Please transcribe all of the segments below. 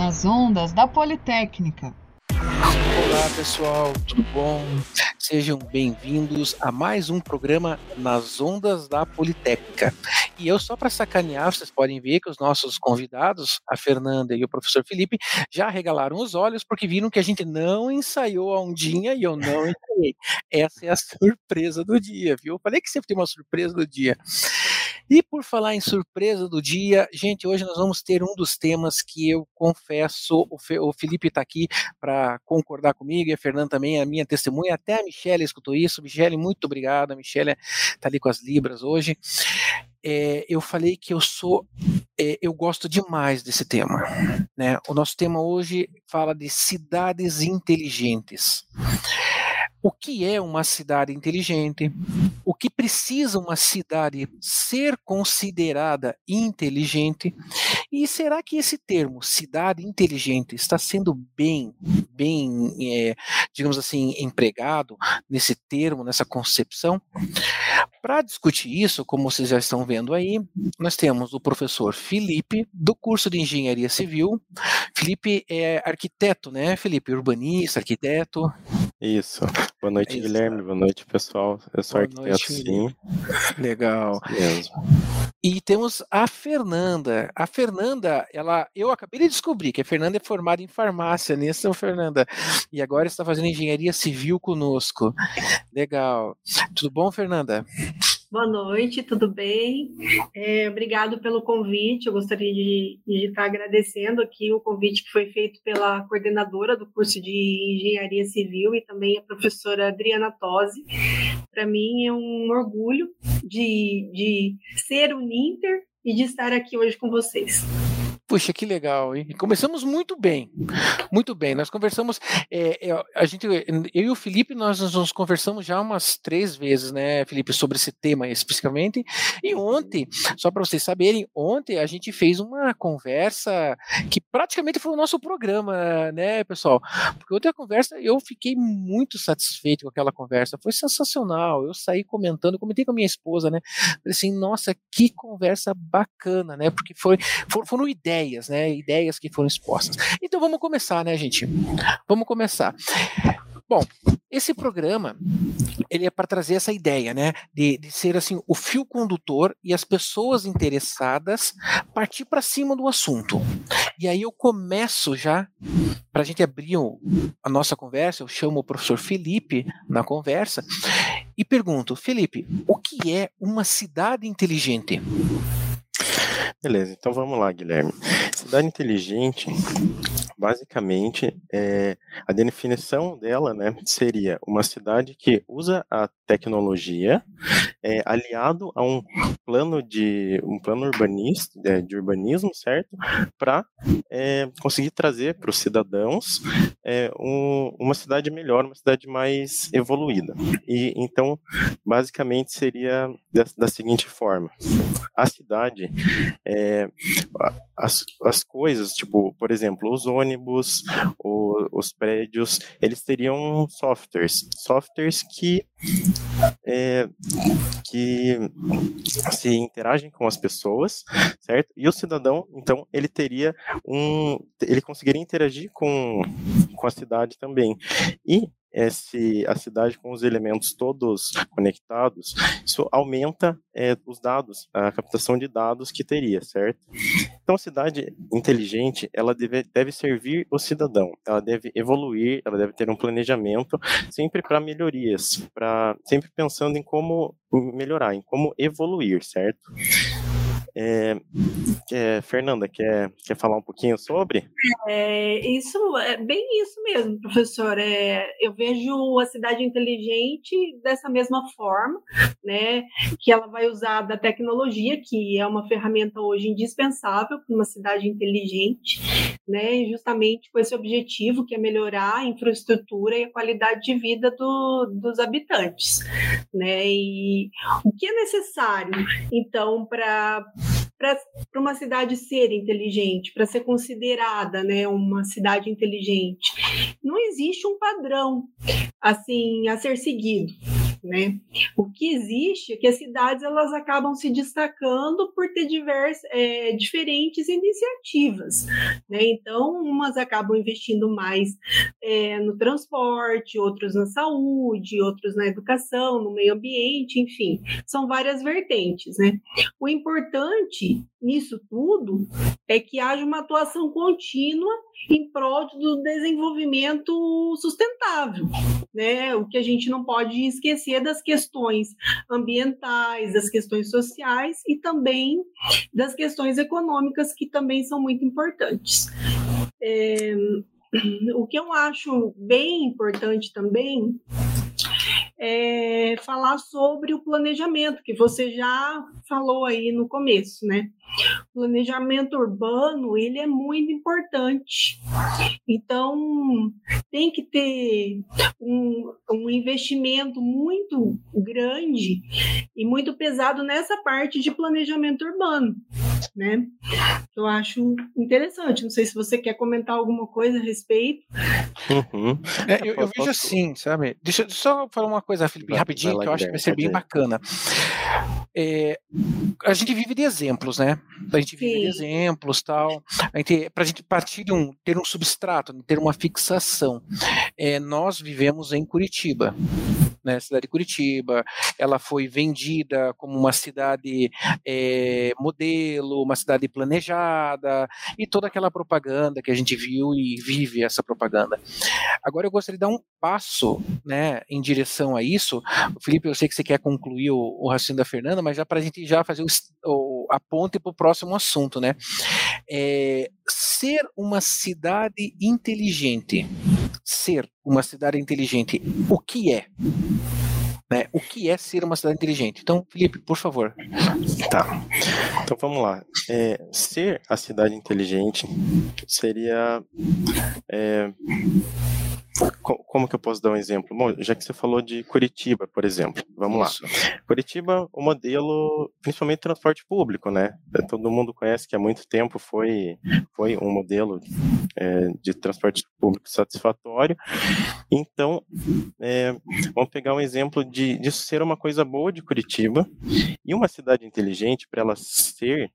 nas ondas da Politécnica. Olá pessoal, tudo bom? Sejam bem-vindos a mais um programa nas ondas da Politécnica. E eu só para sacanear, vocês podem ver que os nossos convidados, a Fernanda e o professor Felipe, já regalaram os olhos porque viram que a gente não ensaiou a ondinha e eu não ensaiei. Essa é a surpresa do dia, viu? Eu falei que sempre tem uma surpresa do dia. E por falar em surpresa do dia, gente, hoje nós vamos ter um dos temas que eu confesso, o, Felipe está aqui para concordar comigo e a Fernanda também, a minha testemunha, até a Michelle escutou isso. Michelle, muito obrigado. A Michelle está ali com as Libras hoje. É, eu falei que eu sou, é, eu gosto demais desse tema. Né? O nosso tema hoje fala de cidades inteligentes o que é uma cidade inteligente, o que precisa uma cidade ser considerada inteligente, e será que esse termo cidade inteligente está sendo bem, bem, é, digamos assim, empregado nesse termo, nessa concepção? Para discutir isso, como vocês já estão vendo aí, nós temos o professor Felipe, do curso de Engenharia Civil. Felipe é arquiteto, né, Felipe? Urbanista, arquiteto. Isso. Boa noite, é Guilherme. Boa noite, pessoal. Eu sou Boa arquiteto, noite, sim. Legal. mesmo. E temos a Fernanda. A Fernanda, ela, eu acabei de descobrir que a Fernanda é formada em farmácia, né, Fernanda. E agora está fazendo engenharia civil conosco. Legal. Tudo bom, Fernanda? Boa noite, tudo bem? É, obrigado pelo convite. Eu gostaria de, de, estar agradecendo aqui o convite que foi feito pela coordenadora do curso de Engenharia Civil e também a professora Adriana Tosi. Para mim é um orgulho de, de ser o Ninter e de estar aqui hoje com vocês. Puxa, que legal, hein? Começamos muito bem, muito bem. Nós conversamos, é, é, a gente, eu e o Felipe, nós nos conversamos já umas três vezes, né, Felipe, sobre esse tema especificamente. E ontem, só para vocês saberem, ontem a gente fez uma conversa que praticamente foi o nosso programa, né, pessoal? Porque ontem a conversa, eu fiquei muito satisfeito com aquela conversa, foi sensacional. Eu saí comentando, comentei com a minha esposa, né? Falei assim, nossa, que conversa bacana, né? Porque foi, foram, ideias ideias, né? Ideias que foram expostas. Então vamos começar, né, gente? Vamos começar. Bom, esse programa ele é para trazer essa ideia, né, de, de ser assim o fio condutor e as pessoas interessadas partir para cima do assunto. E aí eu começo já para a gente abrir a nossa conversa. Eu chamo o professor Felipe na conversa e pergunto, Felipe, o que é uma cidade inteligente? Beleza, então vamos lá, Guilherme. Cidade inteligente, basicamente, é, a definição dela né, seria uma cidade que usa a tecnologia é, aliado a um plano de um plano urbanista, é, de urbanismo, certo? Para é, conseguir trazer para os cidadãos é, um, uma cidade melhor, uma cidade mais evoluída. E então, basicamente, seria da, da seguinte forma: a cidade é, as, as coisas, tipo, por exemplo, os ônibus, o, os prédios, eles teriam softwares, softwares que é, que se interagem com as pessoas, certo? E o cidadão, então, ele teria um, ele conseguiria interagir com, com a cidade também. E esse, a cidade com os elementos todos conectados, isso aumenta é, os dados, a captação de dados que teria, certo? Então, a cidade inteligente, ela deve, deve servir o cidadão, ela deve evoluir, ela deve ter um planejamento sempre para melhorias, para sempre pensando em como melhorar, em como evoluir, certo? É, é, Fernanda, quer, quer falar um pouquinho sobre? É, isso é bem isso mesmo, professor. É, eu vejo a cidade inteligente dessa mesma forma, né? Que ela vai usar da tecnologia, que é uma ferramenta hoje indispensável para uma cidade inteligente, né? Justamente com esse objetivo que é melhorar a infraestrutura e a qualidade de vida do, dos habitantes, né? E o que é necessário, então, para para uma cidade ser inteligente, para ser considerada né, uma cidade inteligente. Não existe um padrão assim a ser seguido. Né? O que existe é que as cidades elas acabam se destacando por ter diversas, é, diferentes iniciativas, né? Então, umas acabam investindo mais é, no transporte, outros na saúde, outros na educação, no meio ambiente, enfim, são várias vertentes, né? O importante nisso tudo é que haja uma atuação contínua em prol do desenvolvimento sustentável, né? O que a gente não pode esquecer das questões ambientais, das questões sociais e também das questões econômicas que também são muito importantes. É, o que eu acho bem importante também é, falar sobre o planejamento, que você já falou aí no começo, né? O planejamento urbano, ele é muito importante. Então, tem que ter um, um investimento muito grande e muito pesado nessa parte de planejamento urbano, né? Eu acho interessante. Não sei se você quer comentar alguma coisa a respeito. Uhum. É, eu, eu, vejo assim, sabe? Deixa eu só falar uma coisa, Felipe, rapidinho, que eu acho que vai ser bem bacana. É, a gente vive de exemplos, né? A gente vive Sim. de exemplos, tal. A gente, pra gente partir de um, ter um substrato, ter uma fixação. É, nós vivemos em Curitiba né, cidade de Curitiba, ela foi vendida como uma cidade é, modelo, uma cidade planejada, e toda aquela propaganda que a gente viu e vive essa propaganda. Agora eu gostaria de dar um passo né, em direção a isso. Felipe, eu sei que você quer concluir o, o raciocínio da Fernanda, mas já para a gente já fazer o, o, a ponte para o próximo assunto, né? É, ser uma cidade inteligente ser uma cidade inteligente, o que é? Né? O que é ser uma cidade inteligente? Então, Felipe, por favor. Tá. Então vamos lá. É, ser a cidade inteligente seria é, como que eu posso dar um exemplo? Bom, já que você falou de Curitiba, por exemplo, vamos Isso. lá. Curitiba, o modelo, principalmente transporte público, né? Todo mundo conhece que há muito tempo foi, foi um modelo é, de transporte público satisfatório. Então, é, vamos pegar um exemplo de, de ser uma coisa boa de Curitiba e uma cidade inteligente, para ela ser,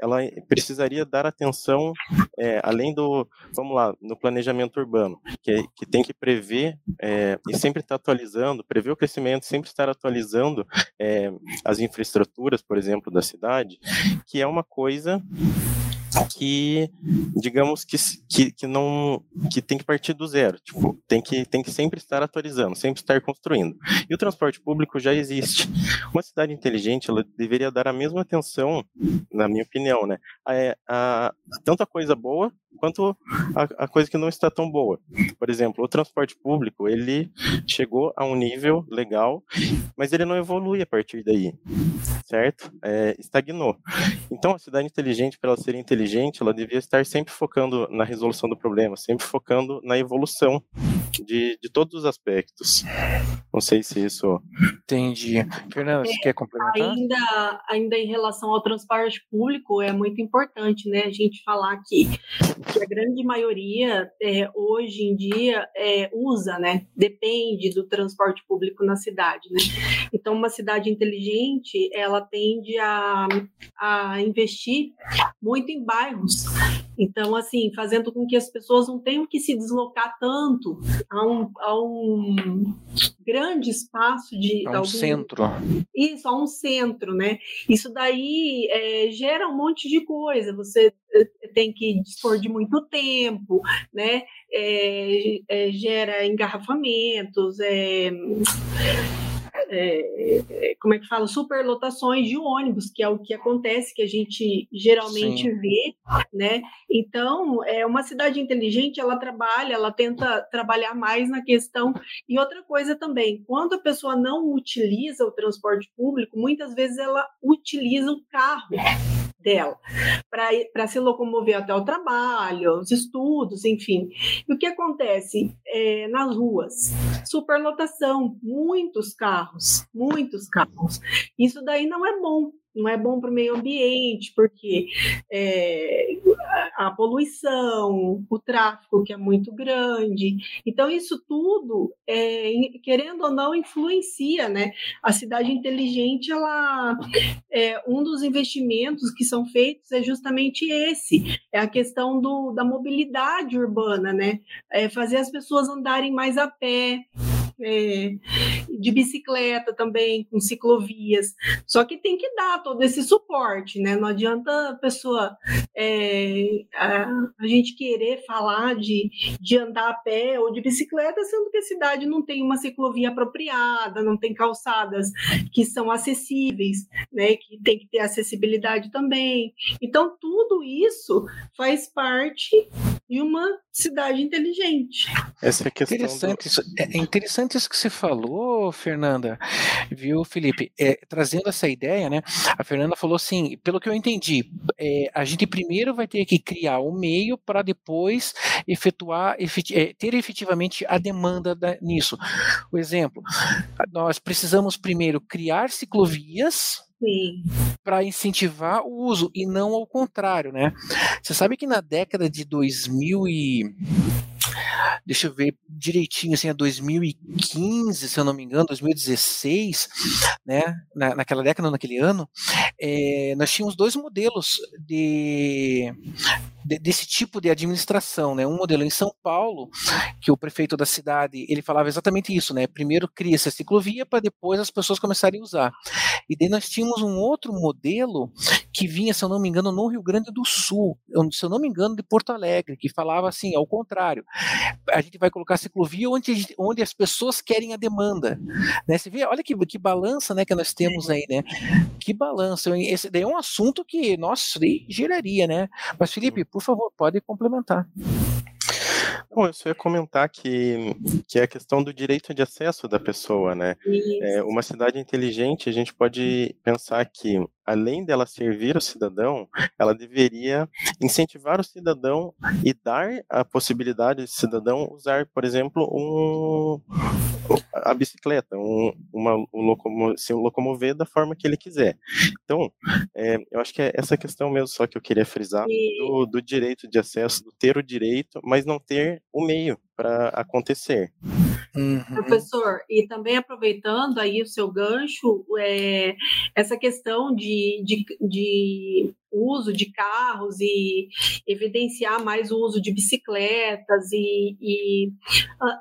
ela precisaria dar atenção, é, além do, vamos lá, no planejamento urbano, que, que tem que prever é, e sempre estar tá atualizando, prever o crescimento, sempre estar atualizando é, as infraestruturas, por exemplo, da cidade, que é uma coisa que digamos que, que, que não que tem que partir do zero tipo tem que tem que sempre estar atualizando sempre estar construindo e o transporte público já existe uma cidade inteligente ela deveria dar a mesma atenção na minha opinião né a, a, a tanto a coisa boa quanto a, a, coisa que não está tão boa. Por exemplo, o transporte público, ele chegou a um nível legal, mas ele não evolui a partir daí, certo? É, estagnou. Então, a cidade inteligente, para ela ser inteligente, ela devia estar sempre focando na resolução do problema, sempre focando na evolução de, de todos os aspectos. Não sei se isso. Entendi. Fernanda, você é, quer complementar? Ainda, ainda em relação ao transporte público, é muito importante né, a gente falar que, que a grande maioria, é, hoje em dia, é, usa, né, depende do transporte público na cidade. Né? Então, uma cidade inteligente, ela tende a, a investir muito em bairros então, assim, fazendo com que as pessoas não tenham que se deslocar tanto a um, a um grande espaço de. A um algum... centro. Isso, a um centro, né? Isso daí é, gera um monte de coisa. Você eh, tem que dispor de muito tempo, né? É, é, gera engarrafamentos, é, é, é, como é que fala, superlotações de ônibus, que é o que acontece, que a gente geralmente Sim. vê, né? Então, é uma cidade inteligente, ela trabalha, ela tenta trabalhar mais na questão. E outra coisa também, quando a pessoa não utiliza o transporte público, muitas vezes ela utiliza o carro dela para se locomover até o trabalho, os estudos, enfim. E o que acontece é, nas ruas? Superlotação, muitos carros, muitos carros. Isso daí não é bom não é bom para o meio ambiente, porque é, a, poluição, o tráfego que é muito grande. Então, isso tudo, é, querendo ou não, influencia, né? A cidade inteligente, ela, é, um dos investimentos que são feitos é justamente esse, é a questão do, da mobilidade urbana, né? É fazer as pessoas andarem mais a pé, é, de bicicleta também, com ciclovias. Só que tem que dar todo esse suporte, né? Não adianta a pessoa, é, a, a, gente querer falar de, de andar a pé ou de bicicleta, sendo que a cidade não tem uma ciclovia apropriada, não tem calçadas que são acessíveis, né? Que tem que ter acessibilidade também. Então, tudo isso faz parte de uma cidade inteligente. Essa é a questão. Interessante, do... é interessante isso que você falou, Fernanda. Viu, Felipe? É, trazendo essa ideia, né? A Fernanda falou assim: pelo que eu entendi, é, a gente primeiro vai ter que criar o um meio para depois efetuar, efet é, ter efetivamente a demanda da, nisso. O exemplo, nós precisamos primeiro criar ciclovias para incentivar o uso e não ao contrário, né? Você sabe que na década de 2000 e deixa eu ver direitinho, assim, a 2015, se eu não me engano, 2016, né, na, naquela década, naquele ano, é, nós tínhamos dois modelos de, de, desse tipo de administração, né, um modelo em São Paulo, que o prefeito da cidade, ele falava exatamente isso, né, primeiro cria-se a ciclovia para depois as pessoas começarem a usar, e daí nós tínhamos um outro modelo que vinha, se eu não me engano, no Rio Grande do Sul, se eu não me engano, de Porto Alegre, que falava assim, ao contrário, a gente vai colocar ciclovia onde, onde as pessoas querem a demanda. Né? Você vê, olha que, que balança né, que nós temos aí, né? Que balança. Esse daí é um assunto que, nossa, geraria, né? Mas, Felipe, por favor, pode complementar. Bom, eu só ia comentar que, que é a questão do direito de acesso da pessoa, né? É, uma cidade inteligente, a gente pode pensar que, além dela servir o cidadão, ela deveria incentivar o cidadão e dar a possibilidade do cidadão usar, por exemplo, um, a bicicleta, um, uma, um locomo, se locomover da forma que ele quiser. Então, é, eu acho que é essa questão mesmo só que eu queria frisar do, do direito de acesso, do ter o direito, mas não ter o meio para acontecer. Uhum. Professor, e também aproveitando aí o seu gancho, é, essa questão de, de, de uso de carros e evidenciar mais o uso de bicicletas e, e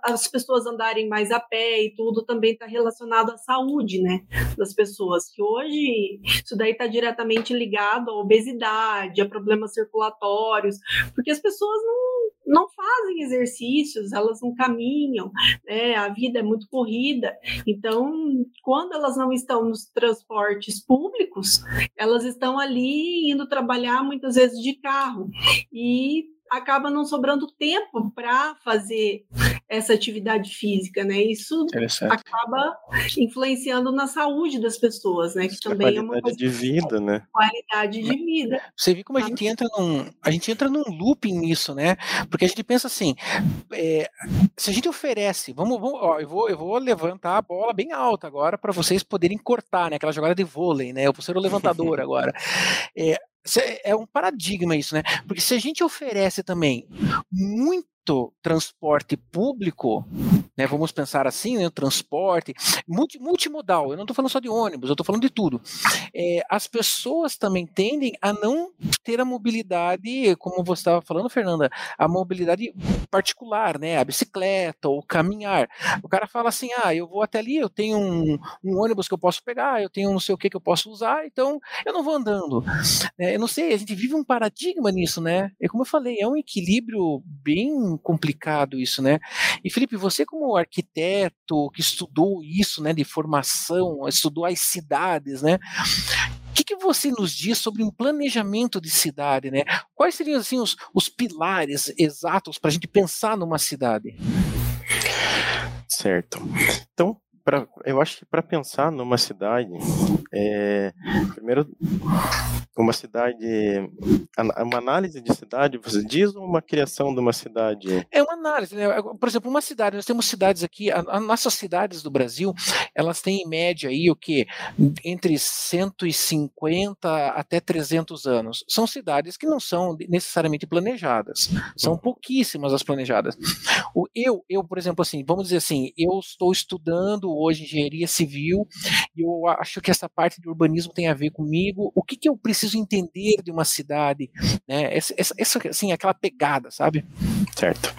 as pessoas andarem mais a pé e tudo também está relacionado à saúde, né, das pessoas. Que hoje isso daí está diretamente ligado à obesidade, a problemas circulatórios, porque as pessoas não não fazem exercícios, elas não caminham, né? a vida é muito corrida. Então, quando elas não estão nos transportes públicos, elas estão ali indo trabalhar muitas vezes de carro. E acaba não sobrando tempo para fazer essa atividade física, né? Isso acaba influenciando na saúde das pessoas, né? Que também é uma coisa de vida, né? Qualidade de vida. Você vê como a gente entra num, a gente entra num looping nisso, né? Porque a gente pensa assim, é, se a gente oferece, vamos, vamos ó, eu vou, eu vou levantar a bola bem alta agora para vocês poderem cortar, né? Aquela jogada de vôlei, né? Eu vou ser o levantador agora. É, é um paradigma isso, né? Porque se a gente oferece também muito transporte público, né, vamos pensar assim, né, transporte multi, multimodal, eu não estou falando só de ônibus, eu estou falando de tudo. É, as pessoas também tendem a não ter a mobilidade, como você estava falando, Fernanda, a mobilidade particular, né, a bicicleta ou caminhar. O cara fala assim, ah, eu vou até ali, eu tenho um, um ônibus que eu posso pegar, eu tenho não sei o que que eu posso usar, então eu não vou andando. É, eu não sei, a gente vive um paradigma nisso, né? É como eu falei, é um equilíbrio bem complicado isso, né? E Felipe, você como arquiteto que estudou isso, né, de formação, estudou as cidades, né? O que, que você nos diz sobre um planejamento de cidade, né? Quais seriam assim os, os pilares exatos para a gente pensar numa cidade? Certo. Então, pra, eu acho que para pensar numa cidade, é, primeiro, uma cidade, uma análise de cidade, você diz ou uma criação de uma cidade? É uma análise, né? Por exemplo, uma cidade, nós temos cidades aqui, as nossas cidades do Brasil, elas têm em média aí o que? Entre 150 até 300 anos. São cidades que não são necessariamente planejadas, são uhum. pouquíssimas as planejadas. O, eu, eu, por exemplo, assim, vamos dizer assim, eu estou estudando hoje engenharia civil e eu acho que essa parte de urbanismo tem a ver comigo. O que, que eu preciso entender de uma cidade, né? Essa, essa assim, aquela pegada, sabe? Certo.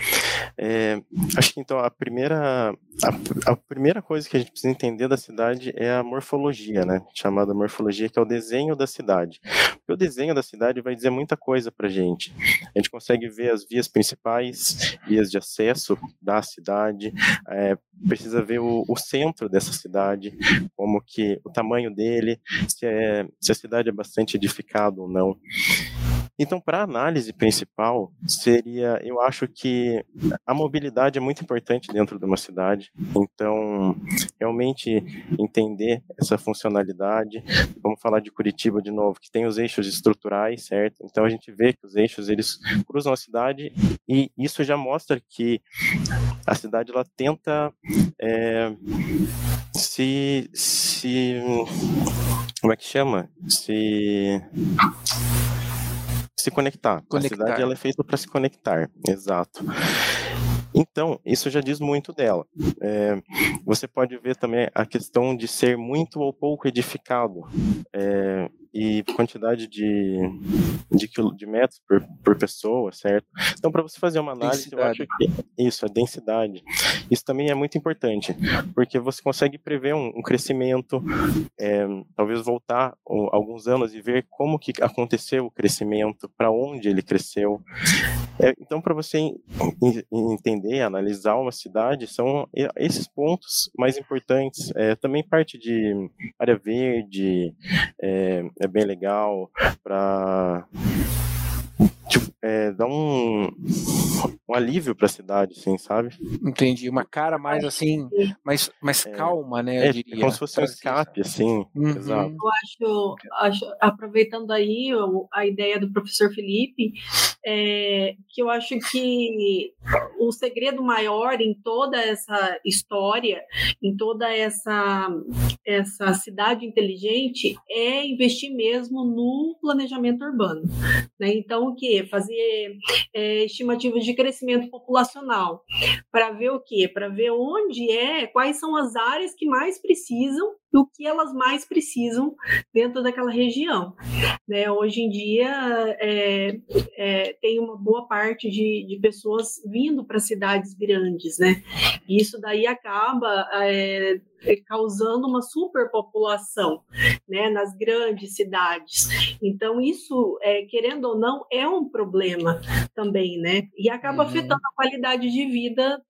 É, acho que então a primeira a, a, primeira coisa que a gente precisa entender da cidade é a morfologia, né? Chamada morfologia, que é o desenho da cidade. Porque o desenho da cidade vai dizer muita coisa para gente. A gente consegue ver as vias principais, vias de acesso da cidade, é, precisa ver o, o, centro dessa cidade, como que o tamanho dele, se, é, se a cidade é bastante edificada ou não. Então, para a análise principal, seria, eu acho que a mobilidade é muito importante dentro de uma cidade. Então, realmente entender essa funcionalidade. Vamos falar de Curitiba de novo, que tem os eixos estruturais, certo? Então, a gente vê que os eixos eles cruzam a cidade e isso já mostra que a cidade ela tenta é, se, se como é que chama? Se se conectar. conectar. A cidade ela é feita para se conectar, exato. Então, isso já diz muito dela. É, você pode ver também a questão de ser muito ou pouco edificado. É, e quantidade de, de, de metros por, por pessoa, certo? Então, para você fazer uma análise, densidade. eu acho que isso, a densidade, isso também é muito importante, porque você consegue prever um, um crescimento, é, talvez voltar alguns anos e ver como que aconteceu o crescimento, para onde ele cresceu. É, então, para você entender, analisar uma cidade, são esses pontos mais importantes. É, também parte de área verde, é, é bem legal para tipo, é, dar um, um alívio para a cidade, assim, sabe? Entendi, uma cara mais assim, mais, mais é, calma, né? É, é como se fosse um escape, assim. Uhum. Exato. Eu acho, acho, aproveitando aí a ideia do professor Felipe, é, que eu acho que o segredo maior em toda essa história, em toda essa, essa cidade inteligente, é investir mesmo no planejamento urbano. Né? Então, o que? Fazer é, estimativas de crescimento populacional, para ver o quê? Para ver onde é, quais são as áreas que mais precisam e o que elas mais precisam dentro daquela região. Né? Hoje em dia, é, é, tem uma boa parte de, de pessoas vindo para cidades grandes, né? Isso daí acaba é, causando uma superpopulação né, nas grandes cidades. Então, isso, é, querendo ou não, é um problema também, né? E acaba uhum. afetando a qualidade de vida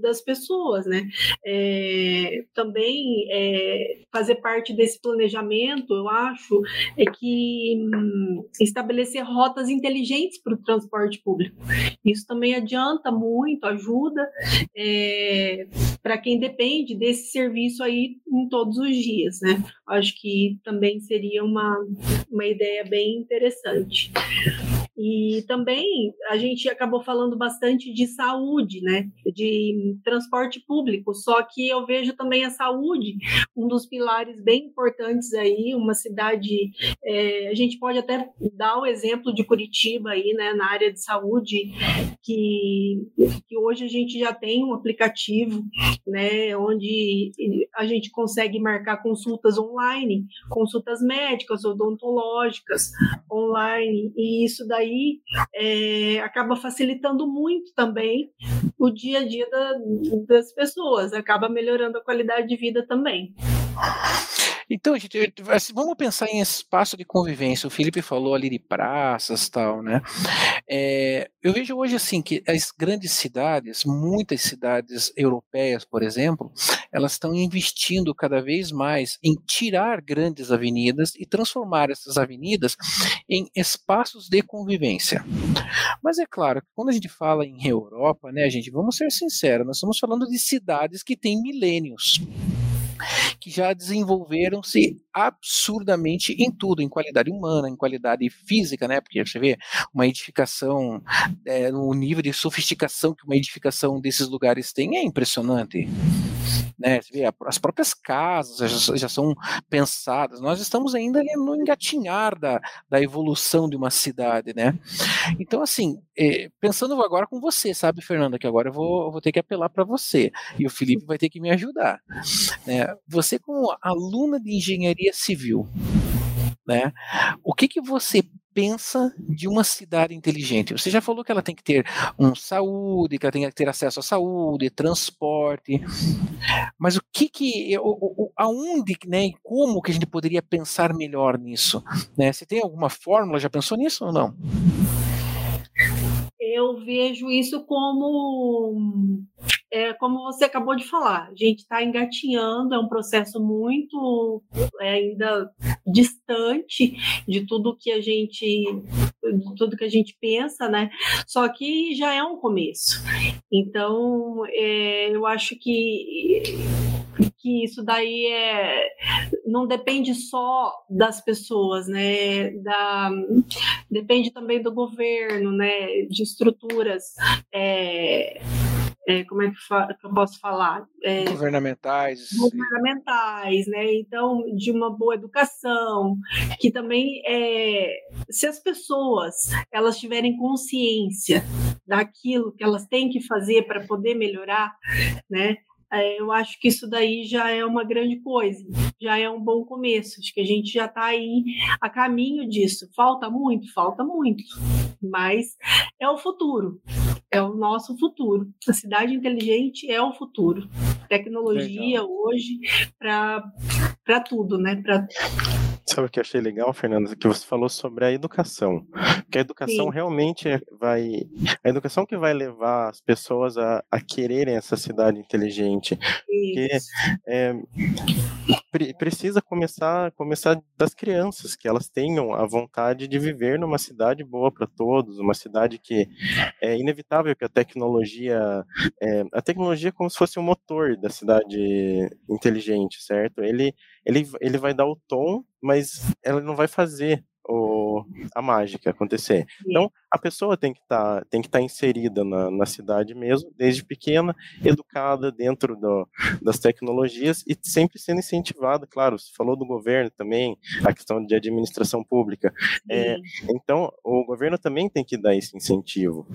das pessoas, né? É, também é, fazer parte desse planejamento, eu acho, é que hum, estabelecer rotas inteligentes para o transporte público. Isso também adianta muito, ajuda é, para quem depende desse serviço aí em todos os dias, né? Acho que também seria uma, uma ideia bem interessante. E também a gente acabou falando bastante de saúde, né? De transporte público, só que eu vejo também a saúde um dos pilares bem importantes aí, uma cidade, é, a gente pode até dar o exemplo de Curitiba aí, né, na área de saúde, que, que hoje a gente já tem um aplicativo, né, onde a gente consegue marcar consultas online, consultas médicas, odontológicas online, e isso daí aí é, acaba facilitando muito também o dia a dia da, das pessoas, acaba melhorando a qualidade de vida também. Então, gente, assim, vamos pensar em espaço de convivência. O Felipe falou ali de praças tal, né? É, eu vejo hoje assim que as grandes cidades, muitas cidades europeias, por exemplo, elas estão investindo cada vez mais em tirar grandes avenidas e transformar essas avenidas em espaços de convivência. Mas é claro que quando a gente fala em Europa, né, gente, vamos ser sinceros, nós estamos falando de cidades que têm milênios. que já desenvolveram-se absurdamente em tudo, em qualidade humana, em qualidade física, né? Porque você vê uma edificação, é, no nível de sofisticação que uma edificação desses lugares tem é impressionante né? As próprias casas já, já, são pensadas. Nós estamos ainda no engatinhar da, da evolução de uma cidade, né? Então, assim, é, pensando agora com você, sabe, Fernanda, que agora eu vou, eu vou ter que apelar para você e o Felipe vai ter que me ajudar. Né? Você, como aluna de engenharia civil, né? O que, que você pensa de uma cidade inteligente? Você já falou que ela tem que ter um saúde, que ela tem que ter acesso à saúde, transporte, mas o que que, aonde, né, e como que a gente poderia pensar melhor nisso? Né? Você tem alguma fórmula? Já pensou nisso ou não? Eu vejo isso como é, como você acabou de falar, a gente está engatinhando, é um processo muito é, ainda distante de tudo que a gente de tudo que a gente pensa, né? Só que já é um começo. Então, é, eu acho que que isso daí é não depende só das pessoas, né? Da, depende também do governo, né? De estruturas é, é, como é que, que, eu posso falar? É, governamentais. Governamentais, né? Então, de uma boa educação, que também, é, se as pessoas elas tiverem consciência daquilo que elas têm que fazer para poder melhorar, né? É, eu acho que isso daí já é uma grande coisa, já é um bom começo. Acho que a gente já está aí a caminho disso. Falta muito? Falta muito, mas é o futuro é o nosso futuro. A cidade inteligente é o futuro. Tecnologia Legal. hoje para tudo, né? Pra... Sabe o que eu achei legal, Fernanda? Que você falou sobre a educação. Que a educação Sim. realmente vai. A educação que vai levar as pessoas a, a quererem essa cidade inteligente. Porque é, precisa começar, começar das crianças, que elas tenham a vontade de viver numa cidade boa para todos, uma cidade que é inevitável que a tecnologia. É, a tecnologia é como se fosse o um motor da cidade inteligente, certo? Ele, ele, ele vai dar o tom, mas ela não vai fazer o, a mágica acontecer. Então, a pessoa tem que estar tá, tem que estar tá inserida na, na cidade mesmo, desde pequena, educada dentro do, das tecnologias e sempre sendo incentivada, claro, você falou do governo também, a questão de administração pública. É, então, o governo também tem que dar esse incentivo.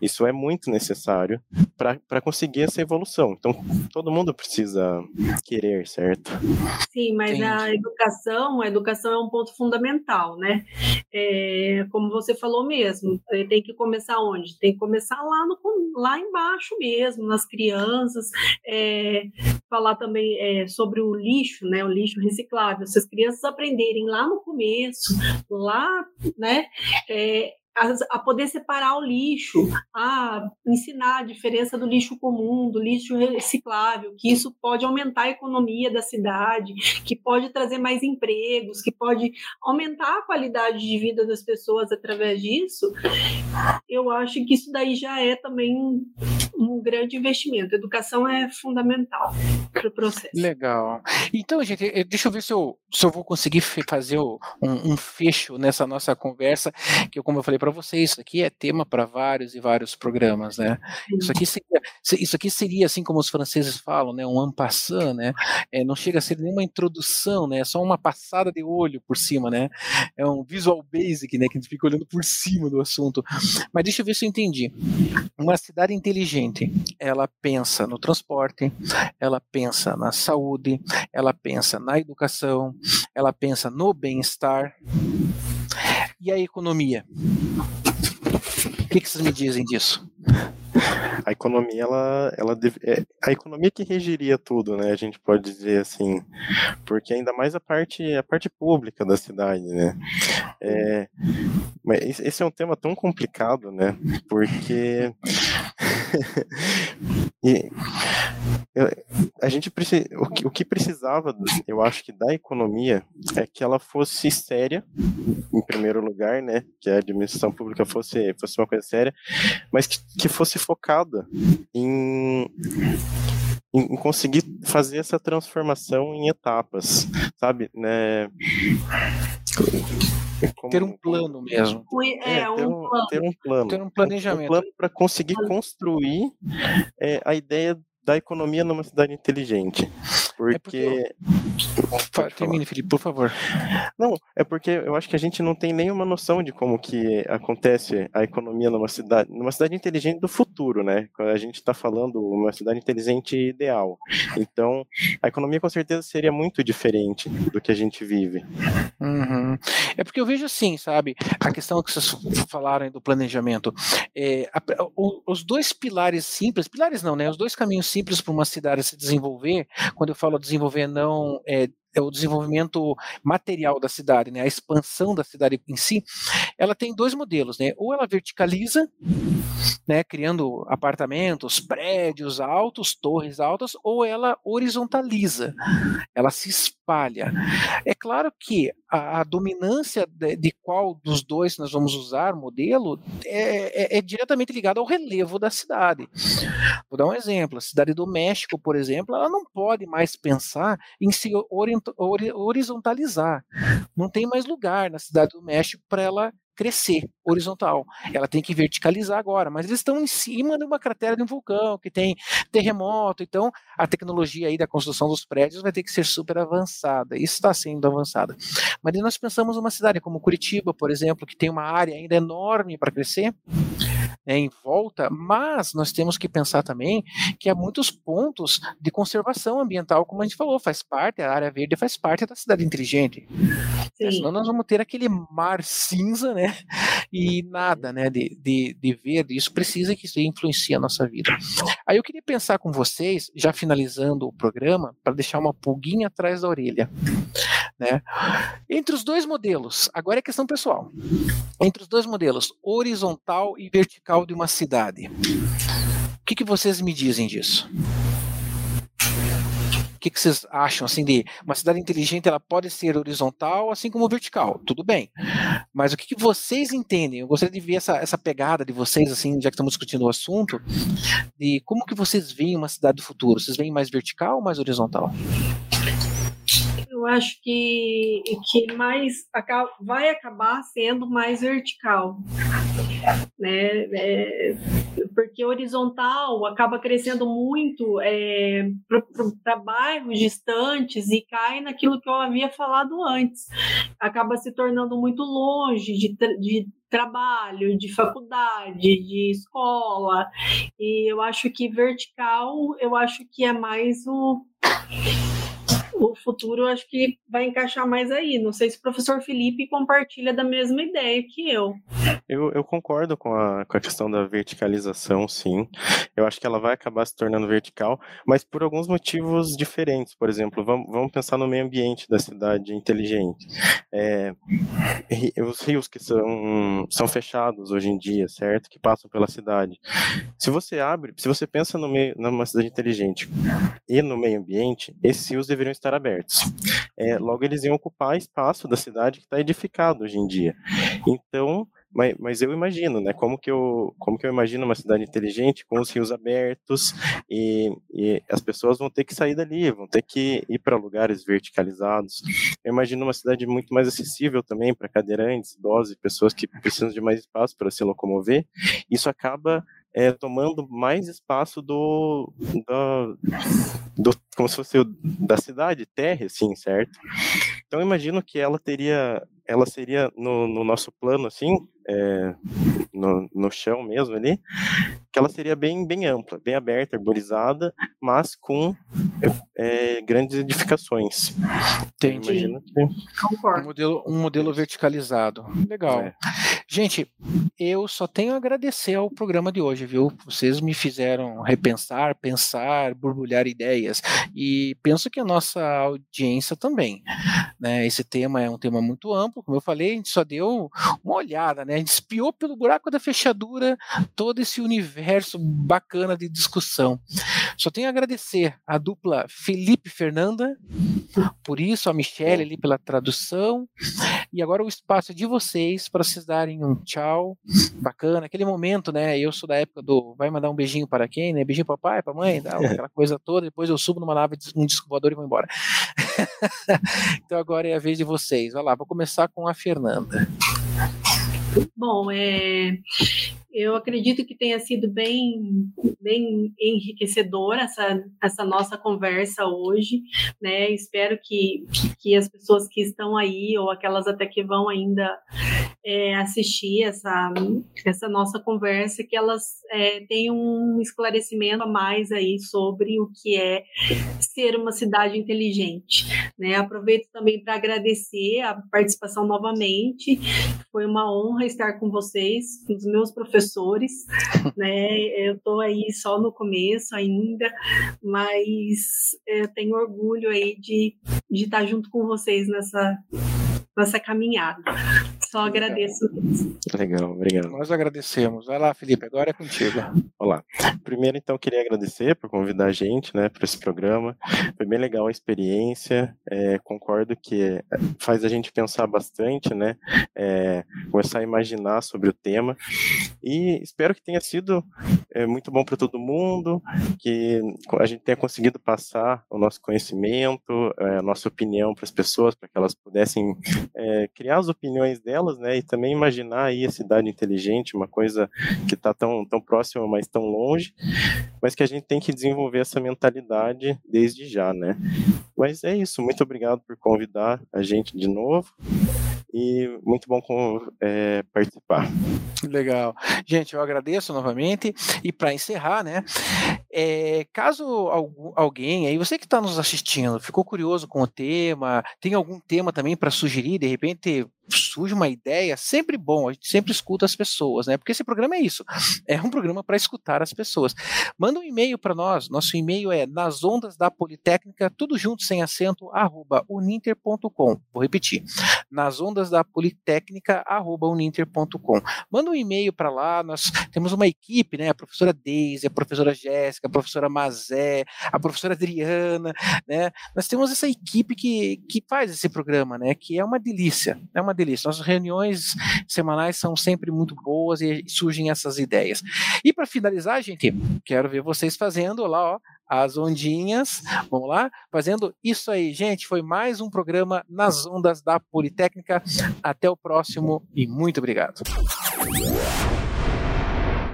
Isso é muito necessário para conseguir essa evolução. Então, todo mundo precisa querer, certo? Sim, mas Entendi. a educação, a educação é um ponto fundamental, né? É, como você falou mesmo, é, tem que começar onde? Tem que começar lá, no, lá embaixo mesmo, nas crianças, é, falar também é, sobre o lixo, né, o lixo reciclável, se as crianças aprenderem lá no começo, lá, né, a, a, poder separar o lixo, a ensinar a diferença do lixo comum, do lixo reciclável, que isso pode aumentar a economia da cidade, que pode trazer mais empregos, que pode aumentar a qualidade de vida das pessoas através disso. Eu acho que isso daí já é também um, um grande investimento. Educação é fundamental para o processo. Legal. Então, gente, eh, deixa eu ver se eu, se eu vou conseguir fazer um, um fecho nessa nossa conversa, que como eu falei para vocês, isso aqui é tema para vários e vários programas, né? Isso aqui seria, isso aqui seria assim como os franceses falam, né, um ampassant, né? É, não chega a ser nenhuma introdução, né? É só uma passada de olho por cima, né? É um visual basic, né, que a gente fica olhando por cima do assunto. Mas deixa eu ver se eu entendi. Uma cidade inteligente, ela pensa no transporte, ela pensa na saúde, ela pensa na educação, ela pensa no bem-estar, e a economia? O que, que vocês me dizem disso? A economia, ela, ela deve, é, a economia que regiria tudo, né? A gente pode dizer assim, porque ainda mais a parte, a parte pública da cidade, né? É, mas esse é um tema tão complicado, né? Porque e, eu, a gente precisa, o que, o que precisava, eu acho que da economia é que ela fosse séria, em primeiro lugar, né? Que a administração pública fosse, fosse uma coisa séria, mas que, que fosse focada em em, em conseguir fazer essa transformação em etapas, sabe? Né? Como, ter um plano mesmo. É, é ter, um, plano. ter um plano. Ter um planejamento. Um plano para conseguir construir é, a ideia da economia numa cidade inteligente. Porque. É porque Termine, Felipe, por favor. Não, é porque eu acho que a gente não tem nenhuma noção de como que acontece a economia numa cidade, numa cidade inteligente do futuro, né? Quando a gente está falando uma cidade inteligente ideal. Então, a economia com certeza seria muito diferente do que a gente vive. Uhum. É porque eu vejo assim, sabe? A questão que vocês falaram do planejamento. É, a, o, os dois pilares simples, pilares não, né? Os dois caminhos simples para uma cidade se desenvolver, quando eu falo desenvolver não é, é o desenvolvimento material da cidade, né, a expansão da cidade em si, ela tem dois modelos, né? Ou ela verticaliza, né, criando apartamentos, prédios altos, torres altas, ou ela horizontaliza, ela se espalha. É claro que a, a dominância de, de, qual dos dois nós vamos usar, modelo, é, é, é diretamente ligada ao relevo da cidade. Vou dar um exemplo: a cidade do México, por exemplo, ela não pode mais pensar em se horizontalizar. Não tem mais lugar na cidade do México para ela crescer horizontal. Ela tem que verticalizar agora, mas eles estão em cima de uma cratera de um vulcão que tem terremoto, então a tecnologia aí da construção dos prédios vai ter que ser super avançada. Isso está sendo avançada. Mas nós pensamos uma cidade como Curitiba, por exemplo, que tem uma área ainda enorme para crescer, né, em volta, mas nós temos que pensar também que há muitos pontos de conservação ambiental, como a gente falou, faz parte, a área verde faz parte da cidade inteligente. Né, senão nós vamos ter aquele mar cinza, né? E nada, né, de, de, de verde. Isso precisa que isso influencie a nossa vida. Aí eu queria pensar com vocês, já finalizando o programa, para deixar uma pulguinha atrás da orelha. Né? Entre os dois modelos, agora é questão pessoal. Entre os dois modelos, horizontal e vertical de uma cidade, o que, que vocês me dizem disso? O que, que vocês acham assim de uma cidade inteligente? Ela pode ser horizontal, assim como vertical, tudo bem. Mas o que, que vocês entendem? Eu gostaria de ver essa, essa pegada de vocês, assim, já que estamos discutindo o assunto, de como que vocês veem uma cidade do futuro. Vocês veem mais vertical ou mais horizontal? Eu acho que, que mais vai acabar sendo mais vertical, né? É, porque horizontal acaba crescendo muito é, para bairros distantes e cai naquilo que eu havia falado antes. Acaba se tornando muito longe de, de trabalho, de faculdade, de escola. E eu acho que vertical, eu acho que é mais o o futuro acho que vai encaixar mais aí. Não sei se o professor Felipe compartilha da mesma ideia que eu. Eu, eu concordo com a, com a questão da verticalização, sim. Eu acho que ela vai acabar se tornando vertical, mas por alguns motivos diferentes. Por exemplo, vamos, vamos pensar no meio ambiente da cidade inteligente. É, os rios que são, são fechados hoje em dia, certo? Que passam pela cidade. Se você abre, se você pensa no meio, numa cidade inteligente e no meio ambiente, esses rios deveriam estar abertos. É, logo, eles iam ocupar espaço da cidade que está edificado hoje em dia. Então, mas, mas, eu imagino, né? Como que eu, como que eu imagino uma cidade inteligente com os rios abertos e, e as pessoas vão ter que sair dali, vão ter que ir para lugares verticalizados. Eu imagino uma cidade muito mais acessível também para cadeirantes, idosos pessoas que precisam de mais espaço para se locomover. Isso acaba é, tomando mais espaço do, do, do, como se fosse da cidade, terra, assim, certo? Então imagino que ela teria, ela seria no, no nosso plano, assim, é, no, no chão mesmo ali, que ela seria bem, bem ampla, bem aberta, arborizada, mas com é, grandes edificações. Entendi. Que... Um modelo, um modelo verticalizado. Legal. É. Gente, eu só tenho a agradecer ao programa de hoje, viu? Vocês me fizeram repensar, pensar, borbulhar ideias e penso que a nossa audiência também. Né? Esse tema é um tema muito amplo, como eu falei, a gente só deu uma olhada, né? A gente espiou pelo buraco da fechadura todo esse universo bacana de discussão. Só tenho a agradecer a dupla Camila Felipe Fernanda, por isso a Michelle ali pela tradução. E agora o espaço é de vocês para vocês darem um tchau bacana, aquele momento, né? Eu sou da época do vai mandar um beijinho para quem, né? Beijinho para pai, para mãe, aquela coisa toda. Depois eu subo numa nave, um disco voador e vou embora. então agora é a vez de vocês. Vai lá, vou começar com a Fernanda. Bom, é, eu acredito que tenha sido bem, bem enriquecedora essa, essa nossa conversa hoje, né? Espero que, que as pessoas que estão aí, ou aquelas até que vão ainda é, assistir essa, essa nossa conversa, que elas é, tenham um esclarecimento a mais aí sobre o que é ser uma cidade inteligente. Né? Aproveito também para agradecer a participação novamente. Foi uma honra estar com vocês, com os meus professores. Né? Eu estou aí só no começo ainda, mas eu tenho orgulho aí de, de estar junto com vocês nessa, nessa caminhada. Só agradeço. Legal, obrigado. Nós agradecemos. Vai lá, Felipe, agora é contigo. Olá. Primeiro, então, queria agradecer por convidar a gente né, para esse programa. Foi bem legal a experiência. É, concordo que faz a gente pensar bastante, né? É, começar a imaginar sobre o tema. E espero que tenha sido é, muito bom para todo mundo, que a gente tenha conseguido passar o nosso conhecimento, é, a nossa opinião para as pessoas, para que elas pudessem é, criar as opiniões delas, né, e também imaginar aí a cidade inteligente, uma coisa que está tão, tão próxima, mas tão longe, mas que a gente tem que desenvolver essa mentalidade desde já, né. Mas é isso, muito obrigado por convidar a gente de novo e muito bom é, participar. Legal. Gente, eu agradeço novamente. E para encerrar, né? É, caso alguém aí, você que está nos assistindo, ficou curioso com o tema, tem algum tema também para sugerir, de repente surge uma ideia, sempre bom, a gente sempre escuta as pessoas, né? Porque esse programa é isso, é um programa para escutar as pessoas. Manda um e-mail para nós, nosso e-mail é nas ondas da Politécnica, tudo junto sem acento, arroba uninter.com. Vou repetir, nas ondas da Politécnica, arroba uninter.com. Manda um e-mail para lá, nós temos uma equipe, né? A professora Deise, a professora Jéssica, a professora Mazé, a professora Adriana, né? Nós temos essa equipe que, que faz esse programa, né? Que é uma delícia, é delícia. Nossas reuniões semanais são sempre muito boas e surgem essas ideias. E para finalizar, gente, quero ver vocês fazendo lá, ó, as ondinhas. Vamos lá? Fazendo isso aí, gente. Foi mais um programa nas ondas da Politécnica. Até o próximo e muito obrigado.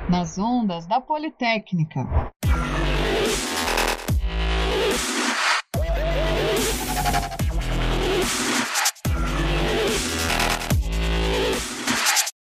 Nas ondas da Politécnica.